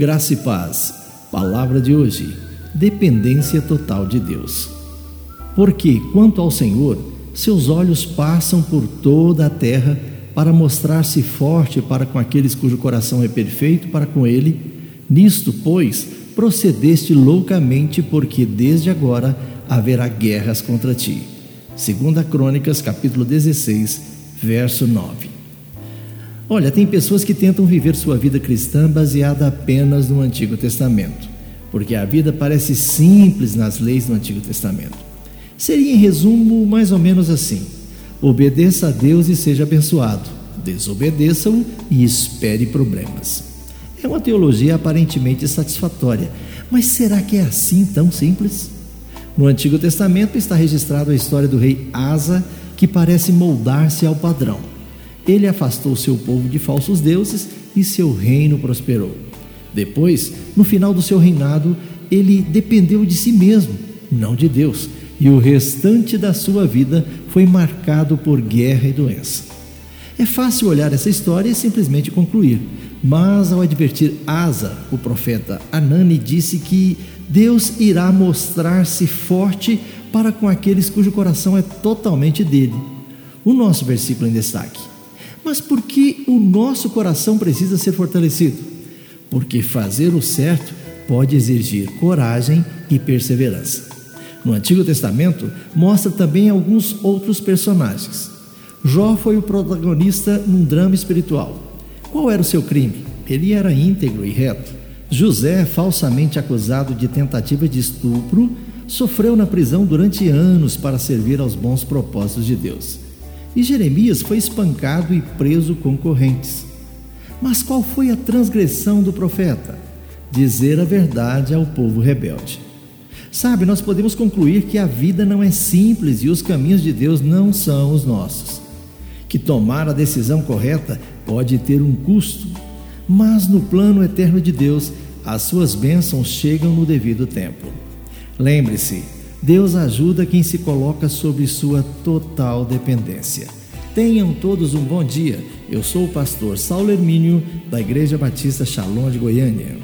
Graça e paz. Palavra de hoje: dependência total de Deus. Porque, quanto ao Senhor, seus olhos passam por toda a terra para mostrar-se forte para com aqueles cujo coração é perfeito para com ele. Nisto, pois, procedeste loucamente, porque desde agora haverá guerras contra ti. Segunda Crônicas, capítulo 16, verso 9. Olha, tem pessoas que tentam viver sua vida cristã baseada apenas no Antigo Testamento, porque a vida parece simples nas leis do Antigo Testamento. Seria, em resumo, mais ou menos assim: obedeça a Deus e seja abençoado, desobedeça-o e espere problemas. É uma teologia aparentemente satisfatória, mas será que é assim tão simples? No Antigo Testamento está registrado a história do rei Asa, que parece moldar-se ao padrão. Ele afastou seu povo de falsos deuses e seu reino prosperou. Depois, no final do seu reinado, ele dependeu de si mesmo, não de Deus, e o restante da sua vida foi marcado por guerra e doença. É fácil olhar essa história e simplesmente concluir, mas ao advertir Asa, o profeta Anani disse que Deus irá mostrar-se forte para com aqueles cujo coração é totalmente dele. O nosso versículo em destaque. Mas por que o nosso coração precisa ser fortalecido? Porque fazer o certo pode exigir coragem e perseverança. No Antigo Testamento, mostra também alguns outros personagens. Jó foi o protagonista num drama espiritual. Qual era o seu crime? Ele era íntegro e reto. José, falsamente acusado de tentativa de estupro, sofreu na prisão durante anos para servir aos bons propósitos de Deus. E Jeremias foi espancado e preso com correntes. Mas qual foi a transgressão do profeta? Dizer a verdade ao povo rebelde. Sabe, nós podemos concluir que a vida não é simples e os caminhos de Deus não são os nossos. Que tomar a decisão correta pode ter um custo, mas no plano eterno de Deus, as suas bênçãos chegam no devido tempo. Lembre-se, Deus ajuda quem se coloca sob sua total dependência. Tenham todos um bom dia. Eu sou o pastor Saulo Hermínio, da Igreja Batista Shalom de Goiânia.